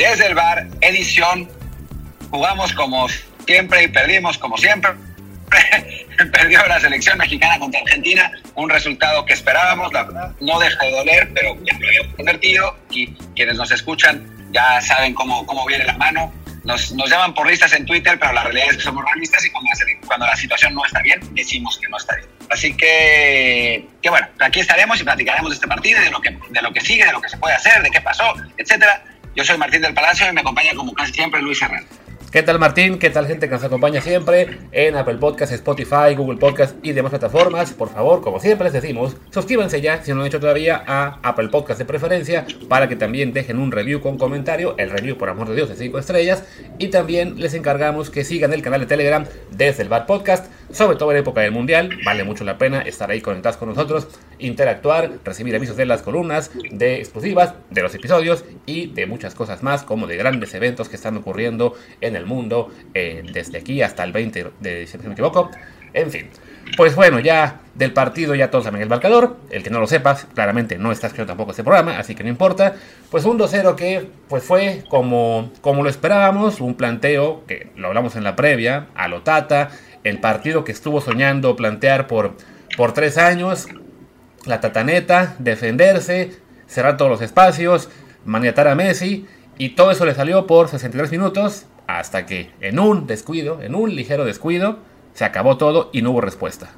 desde el bar, edición. Jugamos como siempre y perdimos como siempre. Perdió la selección mexicana contra Argentina, un resultado que esperábamos, la verdad, no deja de doler, pero ya lo habíamos convertido y quienes nos escuchan ya saben cómo, cómo viene la mano. Nos, nos, llaman por listas en Twitter, pero la realidad es que somos realistas y cuando la, cuando situación no está bien, decimos que no está bien. Así que, que bueno, aquí estaremos y platicaremos de este partido, de lo, que, de lo que sigue, de lo que se puede hacer, de qué pasó, etcétera. Yo soy Martín del Palacio y me acompaña como casi siempre Luis Herrera. ¿Qué tal Martín? ¿Qué tal gente que nos acompaña siempre en Apple Podcast, Spotify, Google Podcast y demás plataformas? Por favor, como siempre les decimos, suscríbanse ya si no lo han hecho todavía a Apple Podcast de preferencia para que también dejen un review con comentario, el review por amor de Dios de 5 estrellas y también les encargamos que sigan el canal de Telegram desde el Bad Podcast, sobre todo en época del Mundial, vale mucho la pena estar ahí conectados con nosotros, interactuar, recibir avisos de las columnas, de exclusivas, de los episodios y de muchas cosas más como de grandes eventos que están ocurriendo en el mundo eh, desde aquí hasta el 20 de diciembre, si me equivoco. En fin, pues bueno, ya del partido ya todos saben el marcador. El que no lo sepas, claramente no está escrito tampoco este programa, así que no importa. Pues un 2-0 que pues fue como, como lo esperábamos, un planteo que lo hablamos en la previa, a lo Tata, el partido que estuvo soñando plantear por, por tres años, la tataneta, defenderse, cerrar todos los espacios, maniatar a Messi, y todo eso le salió por 63 minutos, hasta que en un descuido, en un ligero descuido, se acabó todo y no hubo respuesta.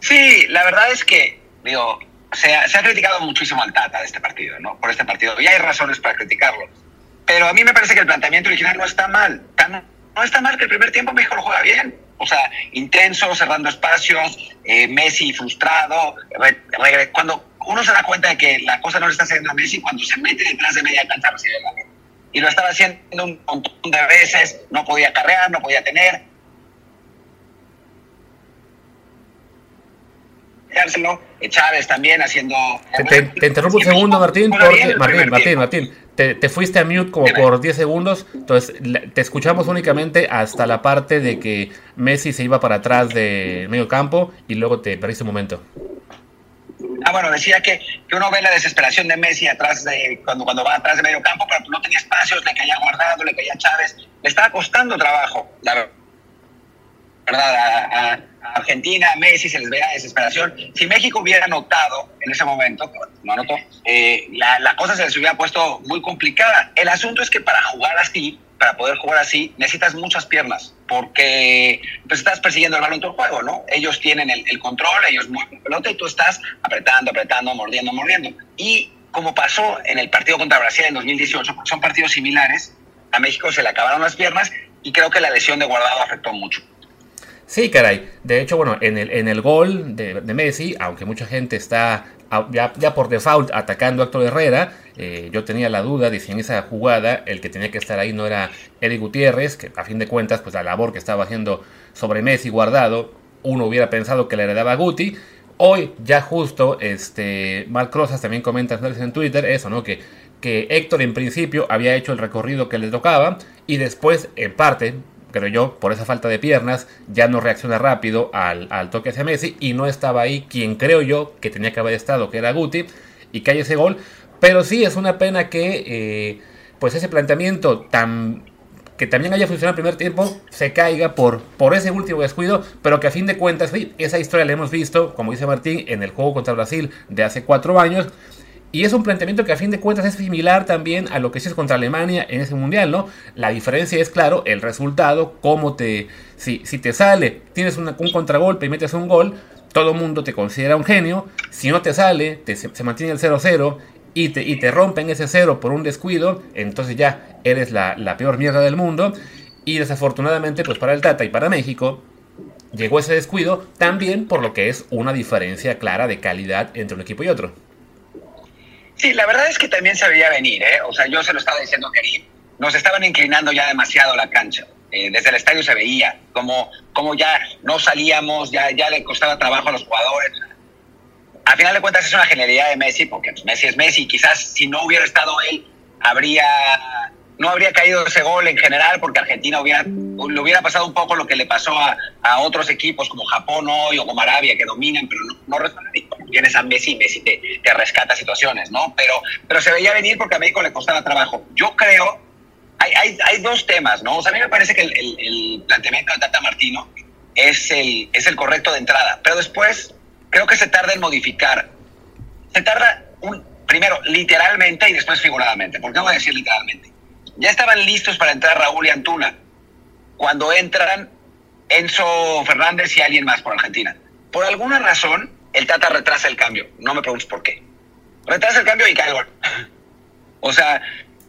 Sí, la verdad es que, digo, se ha, criticado muchísimo al Tata de este partido, ¿no? Por este partido, y hay razones para criticarlo. Pero a mí me parece que el planteamiento original no está mal. Tan, no está mal que el primer tiempo México lo juega bien. O sea, intenso, cerrando espacios, eh, Messi frustrado. Cuando uno se da cuenta de que la cosa no le está haciendo a Messi, cuando se mete detrás de media cancha recibe la y lo estaba haciendo un montón de veces, no podía carrear, no podía tener. Chávez también haciendo... Te, te, te interrumpo un segundo, Martín, porque, Martín, Martín, Martín, te, te, fuiste a mute como por 10 segundos, entonces te escuchamos únicamente hasta la parte de que Messi se iba para atrás de medio campo y luego te perdiste un momento. Ah, bueno, decía que, que, uno ve la desesperación de Messi atrás de cuando, cuando va atrás de medio campo, pero no tenía espacios, le caía guardado, le caía Chávez, le estaba costando trabajo, la verdad, a, a, Argentina, a Messi se les veía desesperación. Si México hubiera anotado en ese momento, no anotó, eh, la, cosa se les hubiera puesto muy complicada. El asunto es que para jugar así, para poder jugar así, necesitas muchas piernas, porque pues, estás persiguiendo el balón todo el juego, ¿no? Ellos tienen el, el control, ellos mueven la pelota y tú estás apretando, apretando, mordiendo, mordiendo. Y como pasó en el partido contra Brasil en 2018, son partidos similares, a México se le acabaron las piernas y creo que la lesión de Guardado afectó mucho. Sí, caray. De hecho, bueno, en el, en el gol de, Messi, aunque mucha gente está ya, ya, por default atacando a Héctor Herrera. Eh, yo tenía la duda de si en esa jugada el que tenía que estar ahí no era Eric Gutiérrez, que a fin de cuentas, pues la labor que estaba haciendo sobre Messi guardado, uno hubiera pensado que le heredaba a Guti. Hoy, ya justo, este, Marc Rosas también comenta en Twitter eso, ¿no? Que, que Héctor en principio había hecho el recorrido que le tocaba y después, en parte, creo yo, por esa falta de piernas, ya no reacciona rápido al, al, toque hacia Messi y no estaba ahí quien creo yo que tenía que haber estado, que era Guti, y que hay ese gol. Pero sí, es una pena que eh, pues ese planteamiento que también haya funcionado el primer tiempo se caiga por, por ese último descuido, pero que a fin de cuentas, esa historia la hemos visto, como dice Martín, en el juego contra Brasil de hace cuatro años, y es un planteamiento que a fin de cuentas es similar también a lo que hiciste contra Alemania en ese mundial, ¿no? La diferencia es, claro, el resultado, cómo te. Si, si te sale, tienes un contragolpe y metes un gol, todo el mundo te considera un genio. Si no te sale, te, se, se, mantiene el 0-0 y te, y te rompen ese 0 por un descuido, entonces ya eres la, la peor mierda del mundo. Y desafortunadamente, pues para el Tata y para México, llegó ese descuido también por lo que es una diferencia clara de calidad entre un equipo y otro. Sí, la verdad es que también se veía venir, ¿eh? O sea, yo se lo estaba diciendo a Karim, nos estaban inclinando ya demasiado la cancha. Eh, desde el estadio se veía como, como ya no salíamos, ya, ya le costaba trabajo a los jugadores. A final de cuentas es una genialidad de Messi, porque pues, Messi es Messi. Quizás si no hubiera estado él, habría no habría caído ese gol en general, porque Argentina hubiera, le hubiera pasado un poco lo que le pasó a, a otros equipos como Japón hoy o como Arabia, que dominan, pero no, no tienes a Messi Messi te, te, rescata situaciones, ¿no? Pero, pero se veía venir porque a México le costaba trabajo. Yo creo, hay, hay, dos temas, ¿no? O sea, a mí me parece que el, el, el, planteamiento de Tata Martino es el, es el correcto de entrada, pero después creo que se tarda en modificar. Se tarda, un, primero, literalmente y después figuradamente. ¿Por qué voy a decir literalmente? Ya estaban listos para entrar Raúl y Antuna. Cuando entran Enzo Fernández y alguien más por Argentina. Por alguna razón, el Tata retrasa el cambio. No me preguntes por qué. Retrasa el cambio y cae el gol. O sea,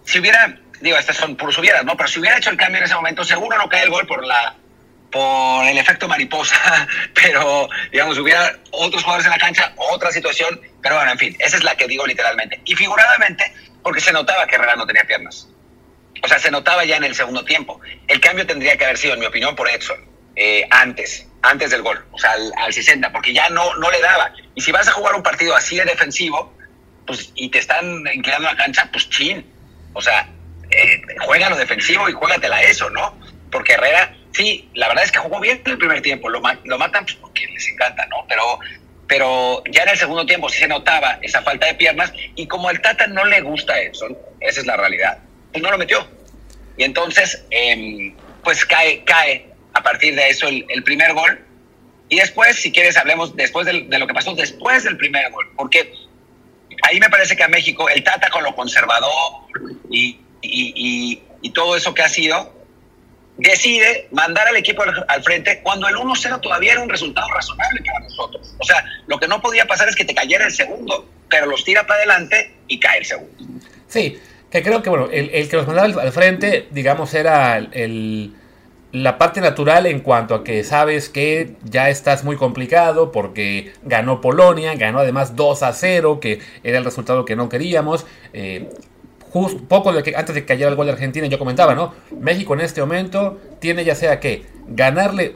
si hubiera, digo, estas son puros hubieras, ¿no? Pero si hubiera hecho el cambio en ese momento, seguro no cae el gol por la por el efecto mariposa, pero digamos, hubiera otros jugadores en la cancha, otra situación, pero bueno, en fin, esa es la que digo literalmente. Y figuradamente, porque se notaba que Herrera no tenía piernas. O sea, se notaba ya en el segundo tiempo. El cambio tendría que haber sido, en mi opinión, por Edson, eh, antes, antes del gol, o sea, al, al, 60, porque ya no, no le daba. Y si vas a jugar un partido así de defensivo, pues, y te están inclinando la cancha, pues chin. O sea, eh, juega lo defensivo y juégatela eso, ¿no? Porque Herrera, sí, la verdad es que jugó bien en el primer tiempo, lo, matan pues, porque les encanta, ¿no? Pero, pero ya en el segundo tiempo sí se notaba esa falta de piernas y como al Tata no le gusta eso, esa es la realidad, pues no lo metió. Y entonces, eh, pues cae, cae a partir de eso el, el, primer gol. Y después, si quieres, hablemos después de, de, lo que pasó después del primer gol, porque ahí me parece que a México, el Tata con lo conservador y, y, y, y todo eso que ha sido, decide mandar al equipo al, al frente cuando el 1-0 todavía era un resultado razonable para nosotros. O sea, lo que no podía pasar es que te cayera el segundo, pero los tira para adelante y cae el segundo. Sí, creo que bueno, el, el que los mandaba al, frente, digamos, era el, la parte natural en cuanto a que sabes que ya estás muy complicado porque ganó Polonia, ganó además 2 a 0, que era el resultado que no queríamos. Eh, poco antes de que cayera el gol de Argentina, yo comentaba, ¿no? México en este momento tiene ya sea que ganarle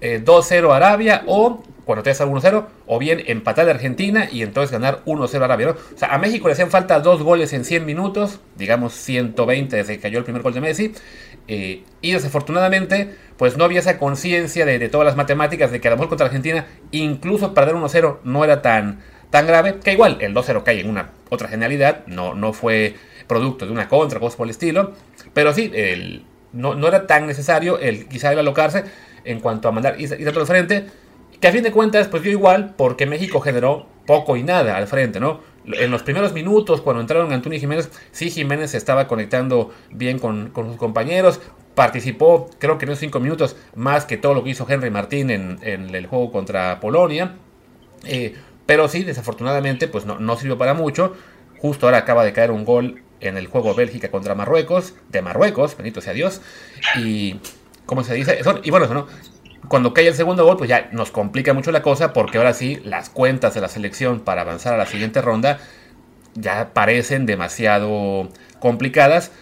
eh, 2-0 a Arabia o cuando te al 1-0, o bien empatar a Argentina y entonces ganar 1-0 a Arabia. ¿no? O sea, a México le hacían falta dos goles en 100 minutos, digamos 120 desde que cayó el primer gol de Messi, eh, y desafortunadamente, pues no había esa conciencia de, todas las matemáticas de que a lo mejor contra Argentina, incluso perder 1-0 no era tan, tan grave, que igual el 2-0 cae en una otra genialidad, no, fue producto de una contra, cosas por el estilo, pero sí, el, no, era tan necesario el quizá el alocarse en cuanto a mandar y, y al frente, que a fin de cuentas, pues dio igual, porque México generó poco y nada al frente, ¿no? En los primeros minutos, cuando entraron Antonio Jiménez, sí Jiménez se estaba conectando bien con, con, sus compañeros. Participó, creo que en esos cinco minutos, más que todo lo que hizo Henry Martín en, en el juego contra Polonia. Eh, pero sí, desafortunadamente, pues no, no sirvió para mucho. Justo ahora acaba de caer un gol en el juego Bélgica contra Marruecos, de Marruecos, bendito sea Dios. Y, ¿cómo se dice? Y bueno, eso, ¿no? Cuando cae el segundo gol, pues ya nos complica mucho la cosa porque ahora sí las cuentas de la selección para avanzar a la siguiente ronda ya parecen demasiado complicadas.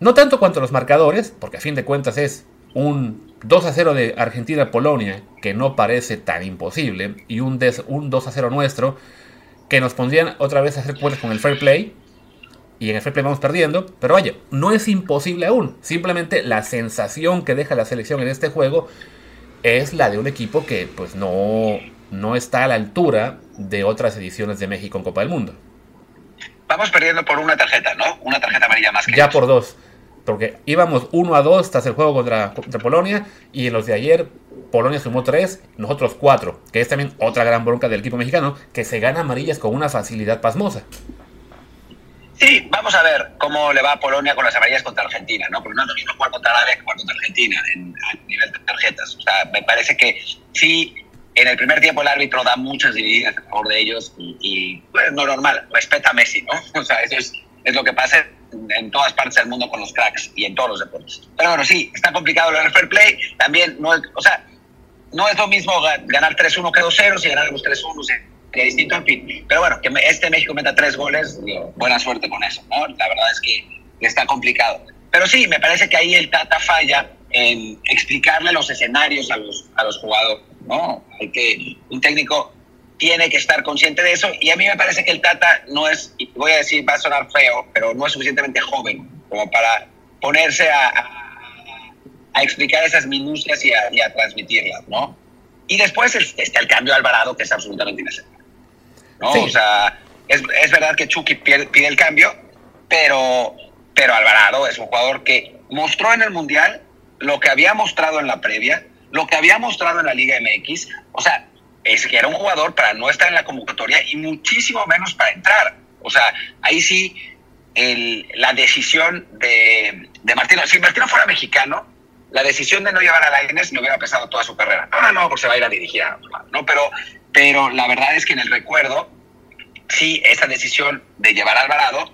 No tanto cuanto los marcadores, porque a fin de cuentas es un 2 a 0 de Argentina-Polonia, que no parece tan imposible, y un, des, un 2 a 0 nuestro, que nos pondrían otra vez a hacer cuentas con el fair play, y en el fair play vamos perdiendo, pero vaya, no es imposible aún, simplemente la sensación que deja la selección en este juego es la de un equipo que pues no, no está a la altura de otras ediciones de México en Copa del Mundo. Vamos perdiendo por una tarjeta, ¿no? Una tarjeta amarilla más que Ya por dos. Porque íbamos 1 a 2 tras el juego contra, contra, Polonia y en los de ayer Polonia sumó 3, nosotros 4, que es también otra gran bronca del equipo mexicano, que se gana amarillas con una facilidad pasmosa. Sí, vamos a ver cómo le va a Polonia con las amarillas contra Argentina, ¿no? Porque no es lo mismo jugar contra Arabia que jugar contra Argentina en, a nivel de tarjetas. O sea, me parece que sí, en el primer tiempo el árbitro da muchas divididas a favor de ellos y, y pues, no normal, respeta a Messi, ¿no? O sea, eso es, es lo que pasa en, todas partes del mundo con los cracks y en todos los deportes. Pero bueno, sí, está complicado del fair play. También, no es, o sea, no es lo mismo ganar 3-1 que 2-0 si ganáramos 3-1. Que distinto, fin. Pero bueno, que este México meta tres goles, buena suerte con eso, ¿no? La verdad es que está complicado. Pero sí, me parece que ahí el Tata falla en explicarle los escenarios a los, a los jugadores, ¿no? Hay que, un técnico tiene que estar consciente de eso y a mí me parece que el Tata no es, voy a decir, va a sonar feo, pero no es suficientemente joven como para ponerse a, a, a explicar esas minucias y a, y a transmitirlas, ¿no? Y después está el cambio de Alvarado, que es absolutamente innecesario. ¿No? O sea, es, es, verdad que Chucky pide, pide, el cambio, pero, pero Alvarado es un jugador que mostró en el Mundial lo que había mostrado en la previa, lo que había mostrado en la Liga MX. O sea, es que era un jugador para no estar en la convocatoria y muchísimo menos para entrar. O sea, ahí sí el, la decisión de, de Martino, si Martino fuera mexicano, la decisión de no llevar a Lainez no hubiera pesado toda su carrera. No, no, porque se va a ir a dirigir a ¿no? Pero, pero la verdad es que en el recuerdo, sí, esa decisión de llevar a Alvarado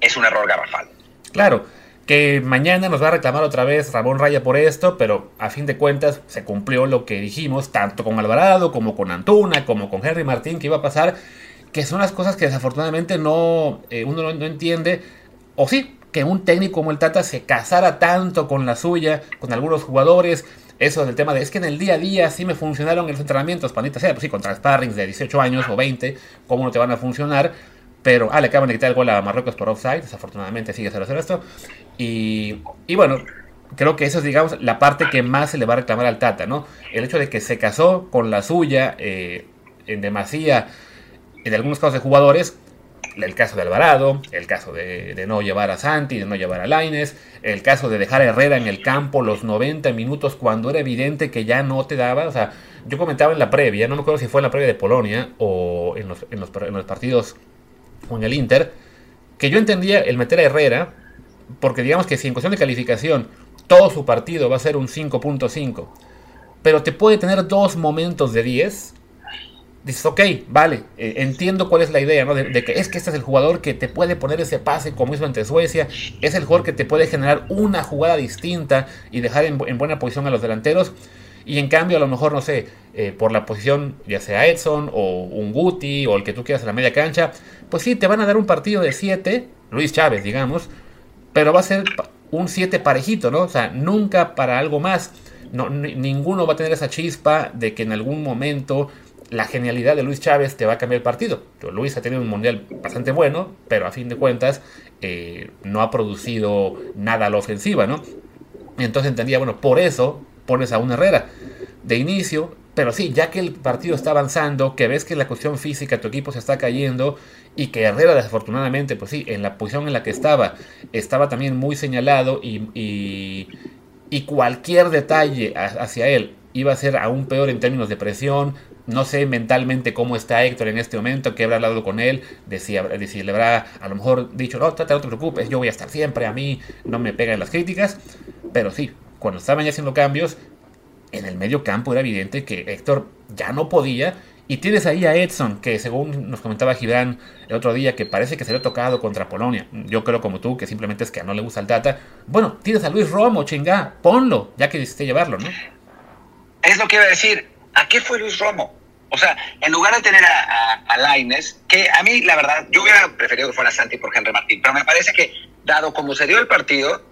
es un error garrafal. Claro, que mañana nos va a reclamar otra vez Ramón Raya por esto, pero a fin de cuentas se cumplió lo que dijimos, tanto con Alvarado como con Antuna, como con Henry Martín, que iba a pasar, que son las cosas que desafortunadamente no, eh, uno no, no entiende, o sí, que un técnico como el Tata se casara tanto con la suya, con algunos jugadores. Eso del tema de es que en el día a día sí me funcionaron los entrenamientos, panita sea, pues sí, contra sparrings de 18 años o 20, ¿cómo no te van a funcionar? Pero, ah, le acaban de quitar el gol a Marruecos por offside, desafortunadamente sigue 0-0 esto. Y, y bueno, creo que eso es, digamos, la parte que más se le va a reclamar al Tata, ¿no? El hecho de que se casó con la suya eh, en demasía, en algunos casos de jugadores, el caso de Alvarado, el caso de, no llevar a Santi, de no llevar a Laines, el caso de dejar a Herrera en el campo los 90 minutos cuando era evidente que ya no te daba. O sea, yo comentaba en la previa, no me acuerdo si fue en la previa de Polonia o en los, en los, partidos o en el Inter, que yo entendía el meter a Herrera, porque digamos que si en cuestión de calificación todo su partido va a ser un 5.5, pero te puede tener dos momentos de 10 dices, ok, vale, eh, entiendo cuál es la idea, ¿no? De, que es que este es el jugador que te puede poner ese pase como hizo ante Suecia, es el jugador que te puede generar una jugada distinta y dejar en, buena posición a los delanteros. Y en cambio, a lo mejor, no sé, eh, por la posición, ya sea Edson o un Guti o el que tú quieras en la media cancha, pues sí, te van a dar un partido de 7, Luis Chávez, digamos, pero va a ser un 7 parejito, ¿no? O sea, nunca para algo más. No, ninguno va a tener esa chispa de que en algún momento la genialidad de Luis Chávez te va a cambiar el partido. Luis ha tenido un mundial bastante bueno, pero a fin de cuentas eh, no ha producido nada a la ofensiva, ¿no? Entonces entendía, bueno, por eso pones a un Herrera de inicio, pero sí, ya que el partido está avanzando, que ves que la cuestión física tu equipo se está cayendo y que Herrera desafortunadamente, pues sí, en la posición en la que estaba, estaba también muy señalado y, y, y cualquier detalle hacia él iba a ser aún peor en términos de presión, no sé mentalmente cómo está Héctor en este momento, que habrá hablado con él, de si, le habrá a lo mejor dicho, no, tata, no te preocupes, yo voy a estar siempre, a mí no me pegan las críticas. Pero sí, cuando estaban ya haciendo cambios, en el medio campo era evidente que Héctor ya no podía. Y tienes ahí a Edson, que según nos comentaba Gibran el otro día, que parece que se le ha tocado contra Polonia. Yo creo como tú, que simplemente es que no le gusta el Tata. Bueno, tienes a Luis Romo, chinga, ponlo, ya que decidiste llevarlo, ¿no? Es lo que iba a decir ¿A qué fue Luis Romo? O sea, en lugar de tener a, a, Laines, que a mí, la verdad, yo hubiera preferido que fuera Santi por Henry Martín, pero me parece que, dado como se dio el partido,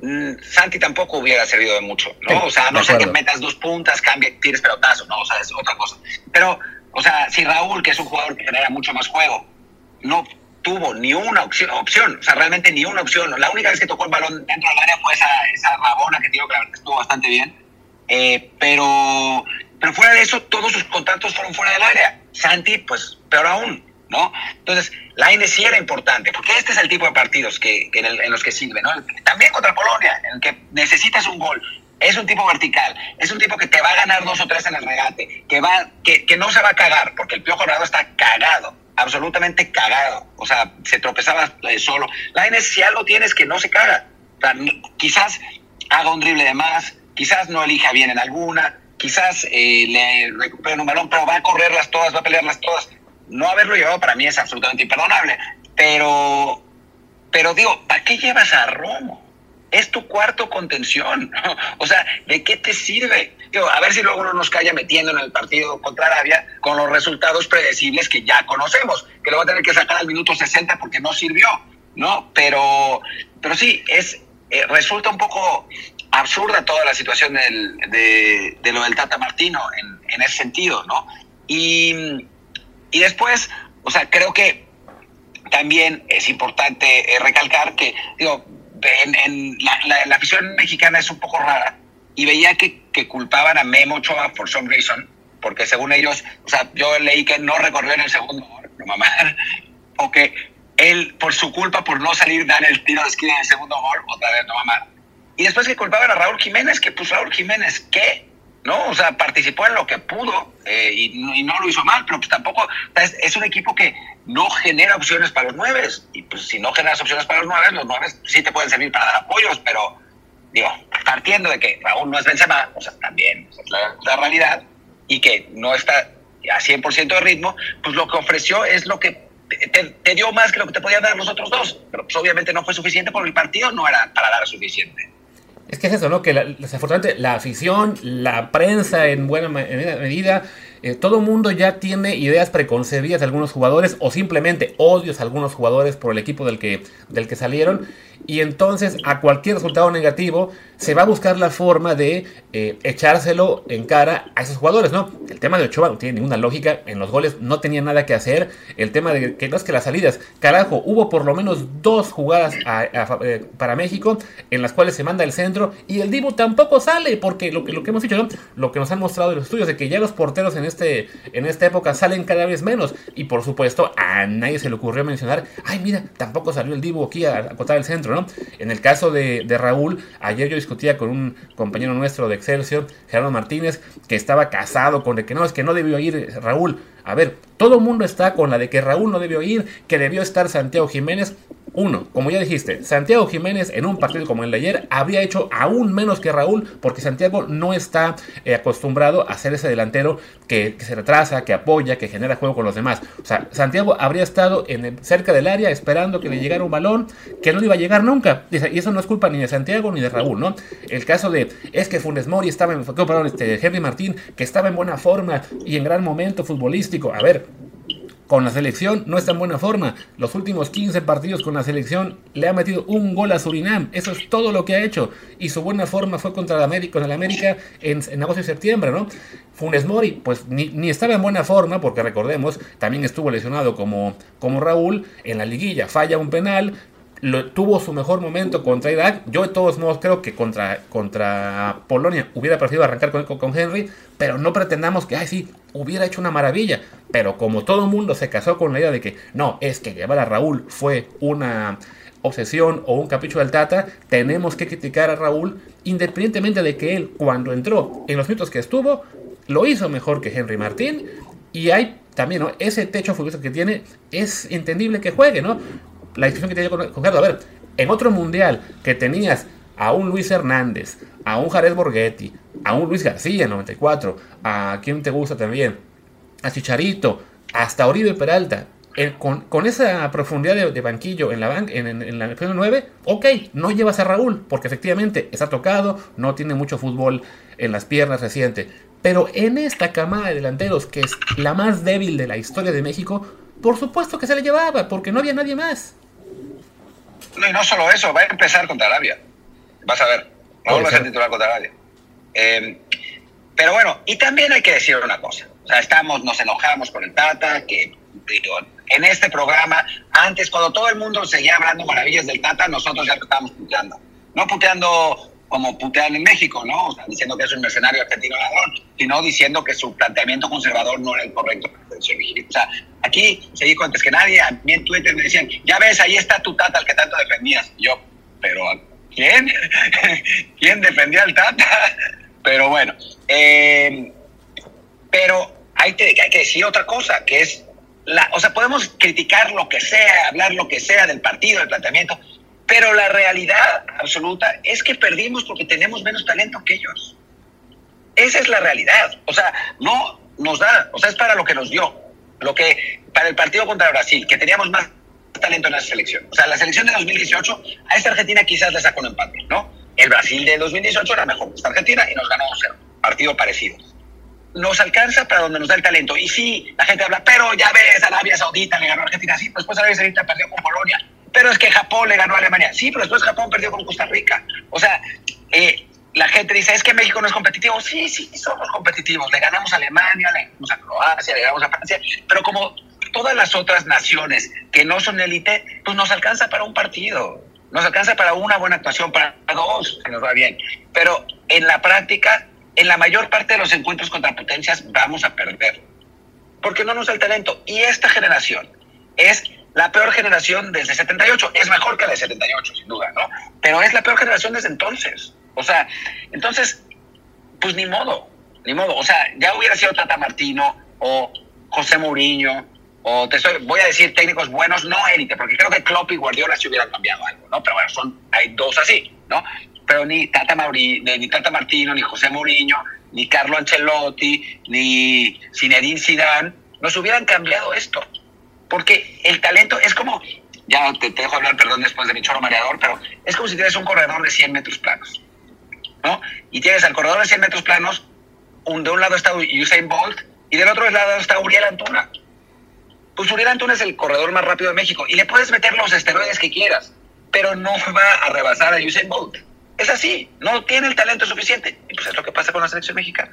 mmm, Santi tampoco hubiera servido de mucho, ¿no? o sea, no sé que metas dos puntas, cambie, tires pelotazos, ¿no? O sea, es otra cosa. Pero, o sea, si Raúl, que es un jugador que genera mucho más juego, no tuvo ni una opción, opción, o sea, realmente ni una opción. La única vez que tocó el balón dentro del área fue esa, esa rabona que digo que la verdad estuvo bastante bien. Eh, pero pero fuera de eso, todos sus contactos fueron fuera del área. Santi, pues peor aún, ¿no? Entonces, la sí era importante, porque este es el tipo de partidos que, que en, los que sirve, ¿no? También contra Polonia, en el que necesitas un gol. Es un tipo vertical, es un tipo que te va a ganar dos o tres en el regate, que, va, que, que no se va a cagar, porque el Piojo Dorado está cagado, absolutamente cagado. O sea, se tropezaba solo. La N si algo tienes que no se caga. Quizás haga un drible de más, quizás no elija bien en alguna, quizás eh, le recuperen un balón, pero va a correrlas todas, va a pelearlas todas. No haberlo llevado para mí es absolutamente imperdonable. Pero, pero digo, ¿para qué llevas a Romo? Es tu cuarto contención. o sea, ¿de qué te sirve? Digo, a ver si luego no nos calla metiendo en el partido contra Arabia con los resultados predecibles que ya conocemos, que lo va a tener que sacar al minuto 60 porque no sirvió, ¿no? Pero, pero sí, es, eh, resulta un poco absurda toda la situación de, de, lo del Tata Martino en, ese sentido, ¿no? Y, y, después, o sea, creo que también es importante eh, recalcar que, digo, en, en la, la, afición mexicana es un poco rara y veía que, culpaban a Memo Ochoa por some reason, porque según ellos, o sea, yo leí que no recorrió en el segundo gol, no mamar, o que él, por su culpa, por no salir, dar el tiro de esquina en el segundo gol, otra vez no mamar. Y después que culpaban a Raúl Jiménez, que pues Raúl Jiménez, ¿qué? ¿No? O sea, participó en lo que pudo eh, y, no lo hizo mal, pero pues tampoco, es, un equipo que no genera opciones para los nueve. Y pues si no generas opciones para los nueve, los nueve sí te pueden servir para dar apoyos, pero digo, partiendo de que Raúl no es Benzema, o sea, también es la, realidad, y que no está a 100% de ritmo, pues lo que ofreció es lo que te, dio más que lo que te podían dar los otros dos, pero pues obviamente no fue suficiente porque el partido no era para dar suficiente. Es que es eso, ¿no? Que la, desafortunadamente la afición, la prensa en buena medida, eh, todo mundo ya tiene ideas preconcebidas de algunos jugadores o simplemente odios a algunos jugadores por el equipo del que, del que salieron y entonces a cualquier resultado negativo se va a buscar la forma de eh, echárselo en cara a esos jugadores, ¿no? El tema de Ochoa no tiene ninguna lógica, en los goles no tenía nada que hacer, el tema de que no es que las salidas, carajo, hubo por lo menos dos jugadas eh, para México en las cuales se manda el centro y el Dibu tampoco sale, porque lo lo que hemos dicho, ¿no? Lo que nos han mostrado en los estudios de que ya los porteros en, este, en esta época salen cada vez menos y por supuesto a nadie se le ocurrió mencionar, ay mira, tampoco salió el Dibu aquí a acotar el centro, ¿no? En el caso de, de Raúl, ayer yo discutía con un compañero nuestro de Excelsior, Gerardo Martínez, que estaba casado con el que no, es que no debió ir Raúl. A ver, todo el mundo está con la de que Raúl no debió ir, que debió estar Santiago Jiménez. Uno, como ya dijiste, Santiago Jiménez en un partido como el de ayer habría hecho aún menos que Raúl porque Santiago no está eh, acostumbrado a ser ese delantero que, se retrasa, que apoya, que genera juego con los demás. O sea, Santiago habría estado cerca del área esperando que le llegara un balón que no le iba a llegar nunca. Y eso no es culpa ni de Santiago ni de Raúl, ¿no? El caso de es que Funes Mori estaba en, perdón, este, Henry Martín, que estaba en buena forma y en gran momento futbolístico. A ver, con la selección no está en buena forma. Los últimos 15 partidos con la selección le ha metido un gol a Surinam. Eso es todo lo que ha hecho. Y su buena forma fue contra el América, el América en, agosto y septiembre, ¿no? Funes Mori, pues ni, estaba en buena forma, porque recordemos, también estuvo lesionado como, como Raúl en la liguilla. Falla un penal, tuvo su mejor momento contra Irak. Yo de todos modos creo que contra, contra Polonia hubiera preferido arrancar con, con Henry, pero no pretendamos que, ay sí, hubiera hecho una maravilla. Pero como todo mundo se casó con la idea de que no, es que llevar a Raúl fue una obsesión o un capricho del Tata, tenemos que criticar a Raúl independientemente de que él cuando entró en los minutos que estuvo, lo hizo mejor que Henry Martín. Y hay también, ¿no? Ese techo futbolístico que tiene, es entendible que juegue, ¿no? La discusión que tenía con, con A ver, en otro mundial que tenías a un Luis Hernández, a un Jared Borghetti, a un Luis García 94, a quien te gusta también, a Chicharito, hasta Oribe Peralta, con, con, esa profundidad de, banquillo en la, ban en, en, la 9, ok, no llevas a Raúl, porque efectivamente está tocado, no tiene mucho fútbol en las piernas reciente. Pero en esta camada de delanteros, que es la más débil de la historia de México, por supuesto que se le llevaba, porque no había nadie más. No, y no solo eso, va a empezar contra Arabia. Vas a ver, no va a ser titular contra Arabia. Eh, pero bueno, y también hay que decir una cosa. O sea, estamos, nos enojamos con el Tata, que en este programa, antes cuando todo el mundo seguía hablando maravillas del Tata, nosotros ya estábamos puteando. No puteando como putean en México, ¿no? O sea, diciendo que es un mercenario argentino sino diciendo que su planteamiento conservador no era el correcto. O sea, aquí se dijo antes que nadie, a mí en Twitter me decían, ya ves, ahí está tu tata, el que tanto defendías. yo, pero ¿quién? ¿Quién defendía al tata? Pero bueno, eh, pero hay que, hay que decir otra cosa, que es, la, o sea, podemos criticar lo que sea, hablar lo que sea del partido, del planteamiento, pero la realidad absoluta es que perdimos porque tenemos menos talento que ellos. Esa es la realidad. O sea, no nos da, o sea, es para lo que nos dio. Lo que, para el partido contra Brasil, que teníamos más talento en la selección. O sea, la selección de 2018, a esta Argentina quizás le sacó un empate, ¿no? El Brasil de 2018 era mejor que esta Argentina y nos ganó un partido parecido. Nos alcanza para donde nos da el talento. Y sí, la gente habla, pero ya ves, Arabia Saudita le ganó a Argentina. Sí, después Arabia Saudita perdió con Polonia pero es que Japón le ganó a Alemania. Sí, pero después Japón perdió con Costa Rica. O sea, eh, la gente dice, es que México no es competitivo. Sí, sí, somos competitivos. Le ganamos a Alemania, le ganamos a Croacia, le ganamos a Francia. Pero como todas las otras naciones que no son élite, pues nos alcanza para un partido. Nos alcanza para una buena actuación, para dos, que nos va bien. Pero en la práctica, en la mayor parte de los encuentros contra potencias vamos a perder. Porque no nos da el talento. Y esta generación es la peor generación desde 78. Es mejor que la de 78, sin duda, ¿no? Pero es la peor generación desde entonces. O sea, entonces, pues ni modo, ni modo. O sea, ya hubiera sido Tata Martino o José Mourinho o te estoy, voy a decir técnicos buenos, no élite, porque creo que Klopp y Guardiola se hubieran cambiado algo, ¿no? Pero bueno, son, hay dos así, ¿no? Pero ni Tata, Mauri, ni Tata Martino, ni José Mourinho, ni Carlo Ancelotti, ni Zinedine Zidane, nos hubieran cambiado esto. Porque el talento es como, ya te, dejo hablar, perdón, después de mi choro mareador, pero es como si tienes un corredor de 100 metros planos, ¿no? Y tienes al corredor de 100 metros planos, un, de un lado está Usain Bolt y del otro lado está Uriel Antuna. Pues Uriel Antuna es el corredor más rápido de México y le puedes meter los esteroides que quieras, pero no va a rebasar a Usain Bolt. Es así, no tiene el talento suficiente. Y pues es lo que pasa con la selección mexicana.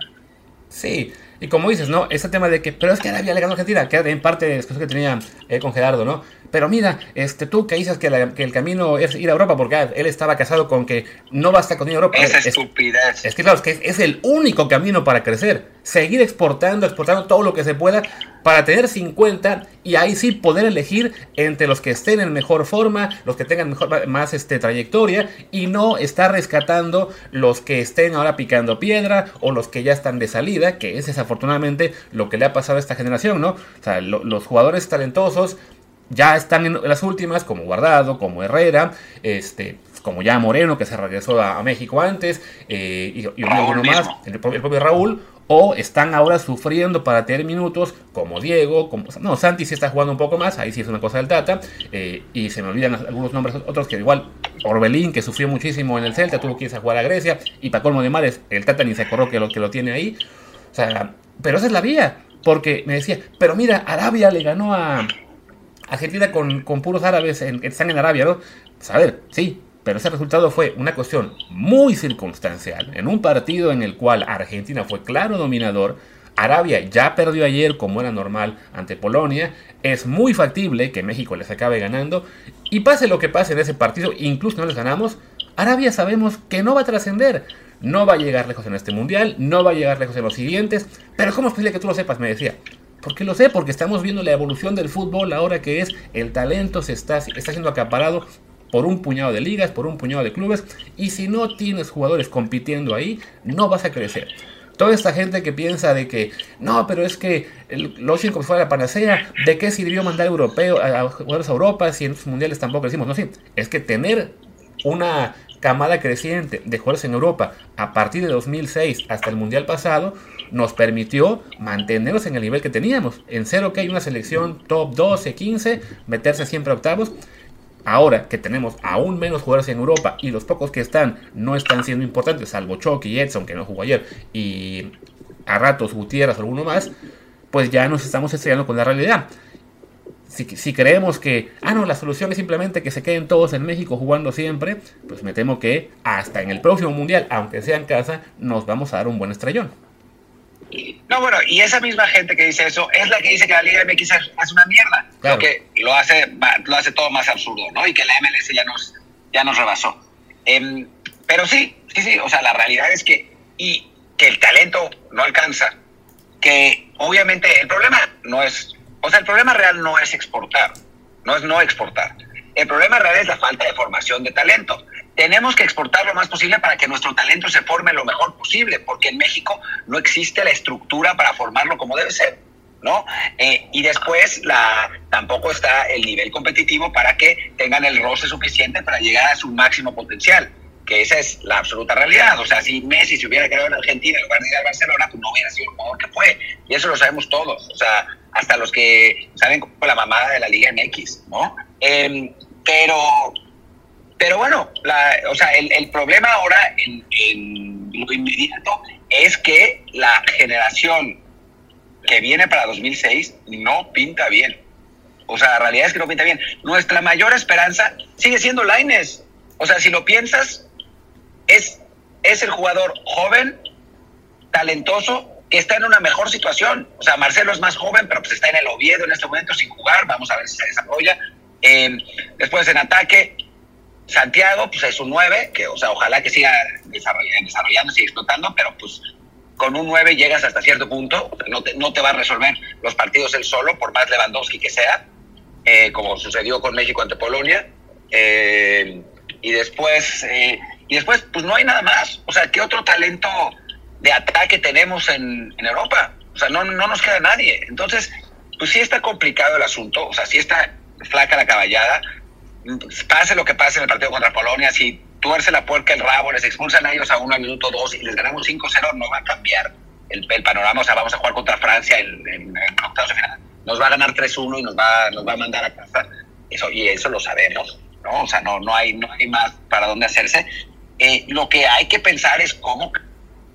Sí, y como dices, ¿no? Ese tema de que, pero es que Arabia le ganó a Argentina, que en parte de que tenía eh, con Gerardo, ¿no? Pero mira, este, tú que dices que, el camino es ir a Europa, porque ah, él estaba casado con que no basta con ir a Europa. Es, es estupidez. Es que claro, es que es el único camino para crecer. Seguir exportando, exportando todo lo que se pueda para tener 50 y ahí sí poder elegir entre los que estén en mejor forma, los que tengan mejor, más este, trayectoria y no estar rescatando los que estén ahora picando piedra o los que ya están de salida, que es desafortunadamente lo que le ha pasado a esta generación, ¿no? O sea, los jugadores talentosos ya están en las últimas, como Guardado, como Herrera, este, como ya Moreno, que se regresó a, México antes, eh, y, y uno más, el, propio Raúl, o están ahora sufriendo para tener minutos, como Diego, como, no, Santi sí está jugando un poco más, ahí sí es una cosa del Tata, eh, y se me olvidan algunos nombres otros que igual, Orbelín, que sufrió muchísimo en el Celta, tuvo que irse a jugar a Grecia, y para colmo de males, el Tata ni se acordó que lo, que lo tiene ahí, o sea, pero esa es la vía, porque me decía, pero mira, Arabia le ganó a Argentina con, con puros árabes en, están en Arabia, ¿no? Pues a ver, sí, pero ese resultado fue una cuestión muy circunstancial. En un partido en el cual Argentina fue claro dominador, Arabia ya perdió ayer como era normal ante Polonia, es muy factible que México les acabe ganando y pase lo que pase en ese partido, incluso no les ganamos, Arabia sabemos que no va a trascender, no va a llegar lejos en este mundial, no va a llegar lejos en los siguientes, pero ¿cómo es posible que tú lo sepas? Me decía. Porque lo sé, porque estamos viendo la evolución del fútbol ahora que es el talento se está, está siendo acaparado por un puñado de ligas, por un puñado de clubes, y si no tienes jugadores compitiendo ahí, no vas a crecer. Toda esta gente que piensa de que, no, pero es que el, lo como fue la panacea, ¿de qué sirvió mandar europeo, a, jugadores a Europa si en los mundiales tampoco decimos? No, sí, es que tener una camada creciente de jugadores en Europa a partir de 2006 hasta el mundial pasado nos permitió mantenernos en el nivel que teníamos. En cero que hay una selección top 12, 15, meterse siempre a octavos. Ahora que tenemos aún menos jugadores en Europa y los pocos que están no están siendo importantes, salvo Chucky y Edson, que no jugó ayer, y a ratos Gutiérrez o alguno más, pues ya nos estamos estrellando con la realidad. Si, si, creemos que, ah, no, la solución es simplemente que se queden todos en México jugando siempre, pues me temo que hasta en el próximo mundial, aunque sea en casa, nos vamos a dar un buen estrellón. No, bueno, y esa misma gente que dice eso es la que dice que la Liga MX es una mierda. Lo que lo hace, lo hace todo más absurdo, ¿no? Y que la MLS ya nos, ya nos rebasó. Em, pero sí, sí, sí, o sea, la realidad es que, y que el talento no alcanza. Que obviamente el problema no es, o sea, el problema real no es exportar, no es no exportar. El problema real es la falta de formación de talento tenemos que exportar lo más posible para que nuestro talento se forme lo mejor posible, porque en México no existe la estructura para formarlo como debe ser. ¿no? Eh, y después la, tampoco está el nivel competitivo para que tengan el roce suficiente para llegar a su máximo potencial, que esa es la absoluta realidad. O sea, si Messi se hubiera quedado en Argentina en lugar de ir a Barcelona, pues no hubiera sido el jugador que fue. Y eso lo sabemos todos, o sea, hasta los que saben como la mamada de la Liga MX, ¿no? Em, pero pero bueno, o sea, el, problema ahora en, lo inmediato es que la generación que viene para 2006 no pinta bien. O sea, la realidad es que no pinta bien. Nuestra mayor esperanza sigue siendo Laines. O sea, si lo piensas, es, es el jugador joven, talentoso, que está en una mejor situación. O sea, Marcelo es más joven, pero pues está en el Oviedo en este momento sin jugar. Vamos a ver si se desarrolla. Eh, después en ataque, Santiago, pues es un 9, que, o sea, ojalá que siga desarrollándose y explotando, pero pues con un 9 llegas hasta cierto punto, no te, no te va a resolver los partidos él solo, por más Lewandowski que sea, eh, como sucedió con México ante Polonia. Eh, y después, eh, y después, pues no hay nada más. O sea, ¿qué otro talento de ataque tenemos en, en Europa? O sea, no, no nos queda nadie. Entonces, pues sí está complicado el asunto, o sea, sí está flaca la caballada. Pase lo que pase en el partido contra Polonia, si tuerce la puerca el rabo, les expulsan a ellos a uno al minuto dos y les ganamos 5-0, no va a cambiar el, el, panorama. O sea, vamos a jugar contra Francia en, en, en octavos de final. Nos va a ganar 3-1 y nos va, nos va a mandar a casa. Eso, y eso lo sabemos, ¿no? O sea, no, no, hay, no hay más para dónde hacerse. Eh, lo que hay que pensar es cómo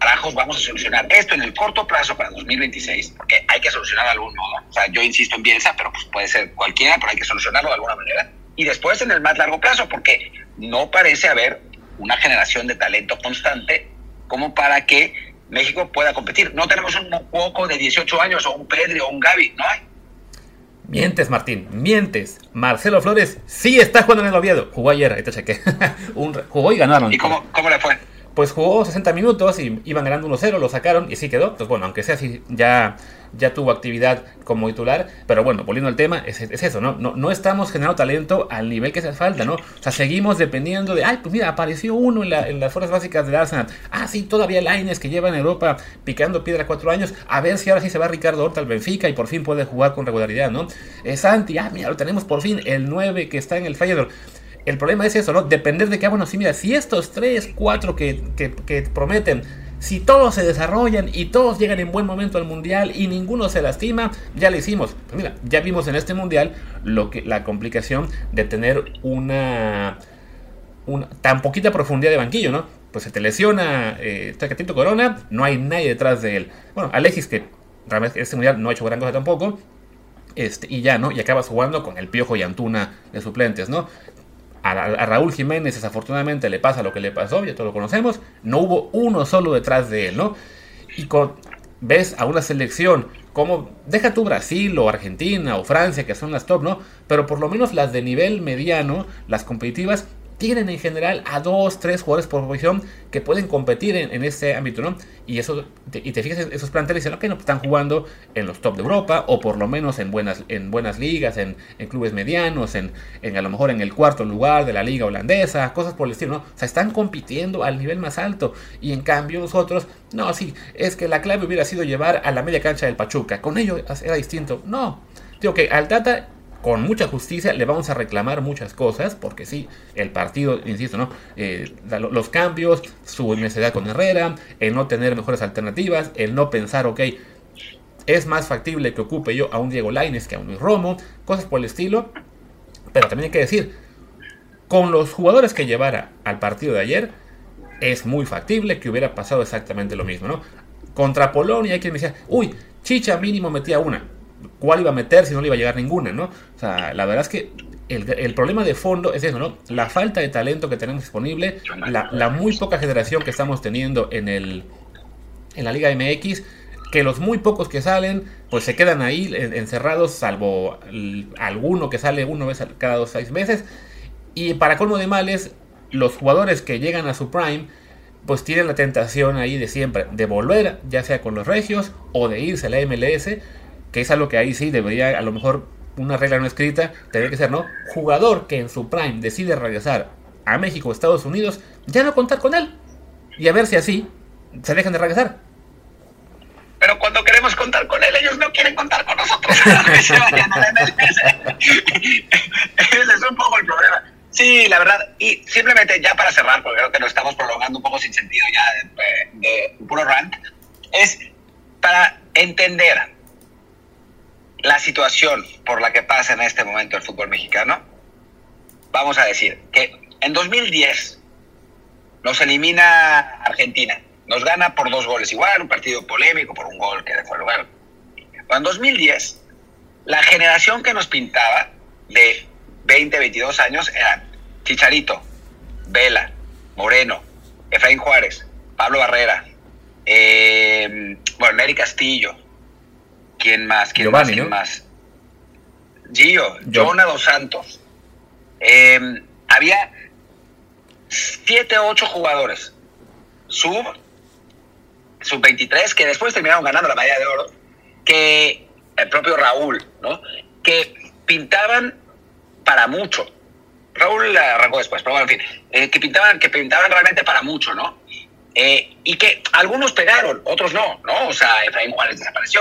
carajos vamos a solucionar esto en el corto plazo para 2026, porque hay que solucionar de algún modo. O sea, yo insisto en Bielsa, pero pues puede ser cualquiera, pero hay que solucionarlo de alguna manera. Y después en el más largo plazo, porque no parece haber una generación de talento constante como para que México pueda competir. No tenemos un poco de 18 años o un Pedri o un Gaby, no hay. Mientes, Martín, mientes. Marcelo Flores sí está jugando en el Oviedo. Jugó ayer, ahí te chequé. un, jugó y ganaron. ¿Y cómo, cómo le fue? Pues jugó 60 minutos y iban ganando 1-0, lo sacaron y sí quedó. Pues bueno, aunque sea así, ya, ya tuvo actividad como titular. Pero bueno, volviendo al tema, es, es eso, ¿no? ¿no? No estamos generando talento al nivel que hace falta, ¿no? O sea, seguimos dependiendo de, ay, pues mira, apareció uno en, la, en las fuerzas básicas del Arsenal. Ah, sí, todavía Laines que lleva en Europa picando piedra cuatro años. A ver si ahora sí se va Ricardo Horta al Benfica y por fin puede jugar con regularidad, ¿no? Eh, Santi, ah, mira, lo tenemos por fin, el 9 que está en el Feyenoord. El problema es eso, ¿no? Depender de que, ah, bueno, sí, mira, si estos 3, 4 que, que, prometen, si todos se desarrollan y todos llegan en buen momento al mundial y ninguno se lastima, ya lo hicimos. Pues mira, ya vimos en este mundial lo que, la complicación de tener una, una tan poquita profundidad de banquillo, ¿no? Pues se te lesiona eh, Tito Corona, no hay nadie detrás de él. Bueno, Alexis, que realmente este mundial no ha hecho gran cosa tampoco. Este, y ya, ¿no? Y acabas jugando con el Piojo y Antuna de suplentes, ¿no? A, Raúl Jiménez desafortunadamente le pasa lo que le pasó, ya todos lo conocemos, no hubo uno solo detrás de él, ¿no? Y con, ves a una selección como, deja tú Brasil o Argentina o Francia, que son las top, ¿no? Pero por lo menos las de nivel mediano, las competitivas, tienen en general a dos, tres jugadores por posición que pueden competir en, en este ámbito, ¿no? Y eso te, y te fijas en esos planteles dicen, ok, no, están jugando en los top de Europa o por lo menos en buenas, en buenas ligas, en, en clubes medianos, en, en, a lo mejor en el cuarto lugar de la liga holandesa, cosas por el estilo, ¿no? O sea, están compitiendo al nivel más alto y en cambio nosotros, no, sí, es que la clave hubiera sido llevar a la media cancha del Pachuca, con ello era distinto, no. Digo que al Tata con mucha justicia le vamos a reclamar muchas cosas, porque sí, el partido, insisto, ¿no? Eh, los cambios, su necesidad con Herrera, el no tener mejores alternativas, el no pensar, ok, es más factible que ocupe yo a un Diego Laines que a un Luis Romo, cosas por el estilo, pero también hay que decir, con los jugadores que llevara al partido de ayer, es muy factible que hubiera pasado exactamente lo mismo, ¿no? Contra Polonia hay quien me decía, uy, Chicha mínimo metía una cuál iba a meter si no le iba a llegar ninguna, ¿no? O sea, la verdad es que el, el, problema de fondo es eso, ¿no? La falta de talento que tenemos disponible, la, la muy poca generación que estamos teniendo en, el, en la Liga MX, que los muy pocos que salen, pues se quedan ahí encerrados, salvo alguno que sale una vez cada dos seis meses. Y para colmo de males, los jugadores que llegan a su prime, pues tienen la tentación ahí de siempre de volver, ya sea con los regios o de irse a la MLS que es algo que ahí sí debería, a lo mejor una regla no escrita, tendría que ser, ¿no? Jugador que en su prime decide regresar a México o Estados Unidos, ya no contar con él. Y a ver si así se dejan de regresar. Pero cuando queremos contar con él, ellos no quieren contar con nosotros. Ese es un poco el problema. Sí, la verdad. Y simplemente ya para cerrar, porque creo que lo estamos prolongando un poco sin sentido ya de, de, de puro rant, es para entender la situación por la que pasa en este momento el fútbol mexicano, vamos a decir que en 2010 nos elimina Argentina, nos gana por dos goles igual, un partido polémico por un gol que dejó lugar. Pero en 2010, la generación que nos pintaba de 20, 22 años eran Chicharito, Vela, Moreno, Efraín Juárez, Pablo Barrera, eh, bueno, Neri Castillo, ¿Quién más? ¿Quién Giovanni, más? ¿Quién ¿no? más? Gio, Jonah Dos Santos. Eh, había siete o ocho jugadores. Sub, sub-23, que después terminaron ganando la medalla de oro, que el propio Raúl, ¿no? Que pintaban para mucho. Raúl la arrancó después, pero bueno, en fin, eh, que, pintaban, que pintaban realmente para mucho, ¿no? Eh, y que algunos pegaron, otros no, ¿no? O sea, Efraín Juárez desapareció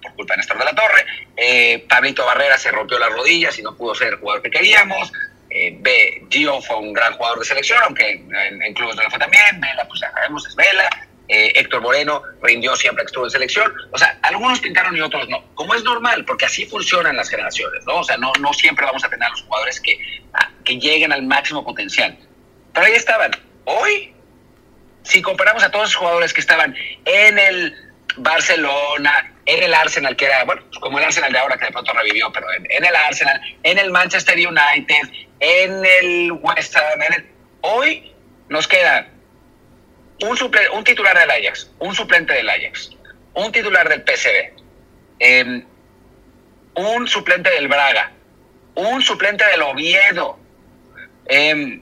por culpa de Néstor de la Torre, eh, Pablito Barrera se rompió las rodillas y no pudo ser el jugador que queríamos, eh, B, Gio fue un gran jugador de selección, aunque en, en clubes no lo fue también, Vela, pues ya sabemos, es Vela, eh, Héctor Moreno rindió siempre que estuvo en selección. O sea, algunos pintaron y otros no. Como es normal, porque así funcionan las generaciones, ¿no? O sea, no, siempre vamos a tener a los jugadores que, ah, que lleguen al máximo potencial. Pero ahí estaban. Hoy, si comparamos a todos los jugadores que estaban en el Barcelona, en el Arsenal, que era, bueno, pues como el Arsenal de ahora que de pronto revivió, pero en, en el Arsenal, en el Manchester United, en el West Ham, en el... hoy nos quedan un, suple, un titular del Ajax, un suplente del Ajax, un titular del PSV, eh, un suplente del Braga, un suplente del Oviedo, eh,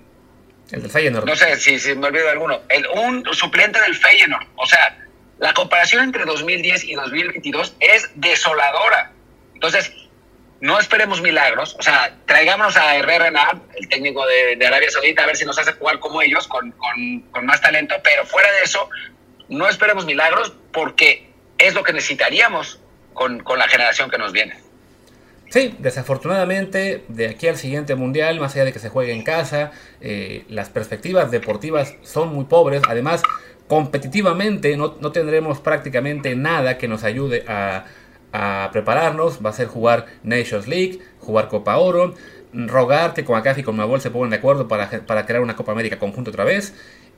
el del Feyenoord. no sé si, si me olvido alguno, el, un suplente del Feyenoord. O sea, la comparación entre 2010 y 2022 es desoladora. Entonces, no esperemos milagros. O sea, traigámonos a Herrera el técnico de, de, Arabia Saudita, a ver si nos hace jugar como ellos, con, con, con, más talento. Pero fuera de eso, no esperemos milagros porque es lo que necesitaríamos con, con la generación que nos viene. Sí, desafortunadamente, de aquí al siguiente mundial, más allá de que se juegue en casa, eh, las perspectivas deportivas son muy pobres. Además, competitivamente no, no tendremos prácticamente nada que nos ayude a, a prepararnos, va a ser jugar Nations League, jugar Copa Oro, rogar que con Acaf y con Mabol se pongan de acuerdo para, para crear una Copa América conjunto otra vez,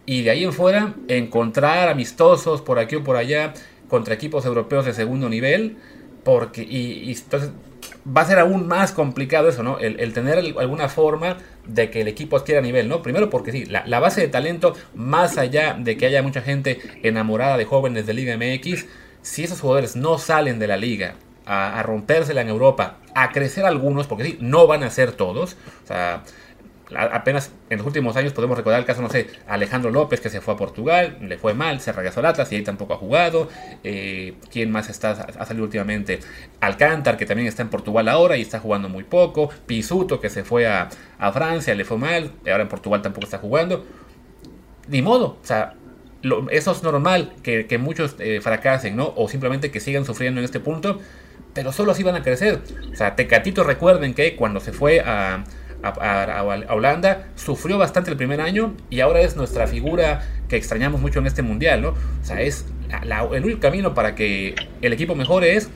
y de ahí en fuera encontrar amistosos por aquí o por allá contra equipos europeos de segundo nivel, porque y, y entonces va a ser aún más complicado eso, ¿no? El, el, tener alguna forma de que el equipo adquiera nivel, ¿no? Primero porque sí, la, la base de talento, más allá de que haya mucha gente enamorada de jóvenes de Liga MX, si esos jugadores no salen de la liga a, a, rompérsela en Europa, a crecer algunos, porque sí, no van a ser todos, o sea, apenas en los últimos años podemos recordar el caso, no sé, Alejandro López que se fue a Portugal, le fue mal, se regresó al Atlas y ahí tampoco ha jugado. Eh, ¿Quién más está, ha salido últimamente? Alcántar, que también está en Portugal ahora y está jugando muy poco. Pisuto, que se fue a, Francia, le fue mal, y ahora en Portugal tampoco está jugando. Ni modo, o sea, eso es normal que, que muchos eh, fracasen, ¿no? O simplemente que sigan sufriendo en este punto, pero solo así van a crecer. O sea, Tecatito recuerden que cuando se fue a a, a, a, Holanda, sufrió bastante el primer año y ahora es nuestra figura que extrañamos mucho en este mundial, ¿no? O sea, es la, el único camino para que el equipo mejore es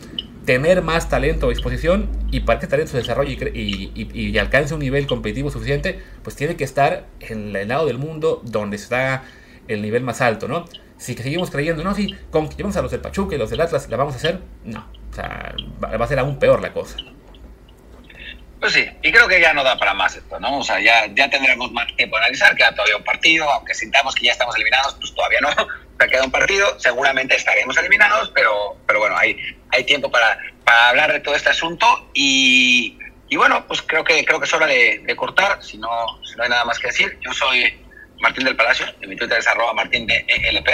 tener más talento a disposición y para que talento se desarrolle y, y, y, y, alcance un nivel competitivo suficiente, pues tiene que estar en el lado del mundo donde está el nivel más alto, ¿no? Si seguimos creyendo, no, si con, llevamos a los del Pachuca y los del Atlas, ¿la vamos a hacer? No, o sea, va a ser aún peor la cosa. Pues sí, y creo que ya no da para más esto, ¿no? O sea, ya, ya tendremos más tiempo de analizar, queda todavía un partido, aunque sintamos que ya estamos eliminados, pues todavía no, pero queda un partido, seguramente estaremos eliminados, pero, pero bueno, hay, hay tiempo para, para hablar de todo este asunto y, y bueno, pues creo que, creo que es hora de, de cortar, si no, no hay nada más que decir. Yo soy Martín del Palacio, en mi Twitter es arroba martín de ELP.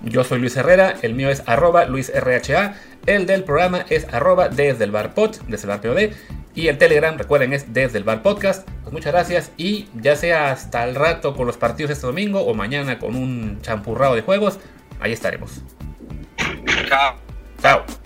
Yo soy Luis Herrera, el mío es arroba luisrha, el del programa es arroba desde el bar pod, desde el bar POD, y el Telegram, recuerden, es desde el bar podcast. Pues muchas gracias y ya sea hasta el rato con los partidos este domingo o mañana con un champurrado de juegos, ahí estaremos. Chao. Chao.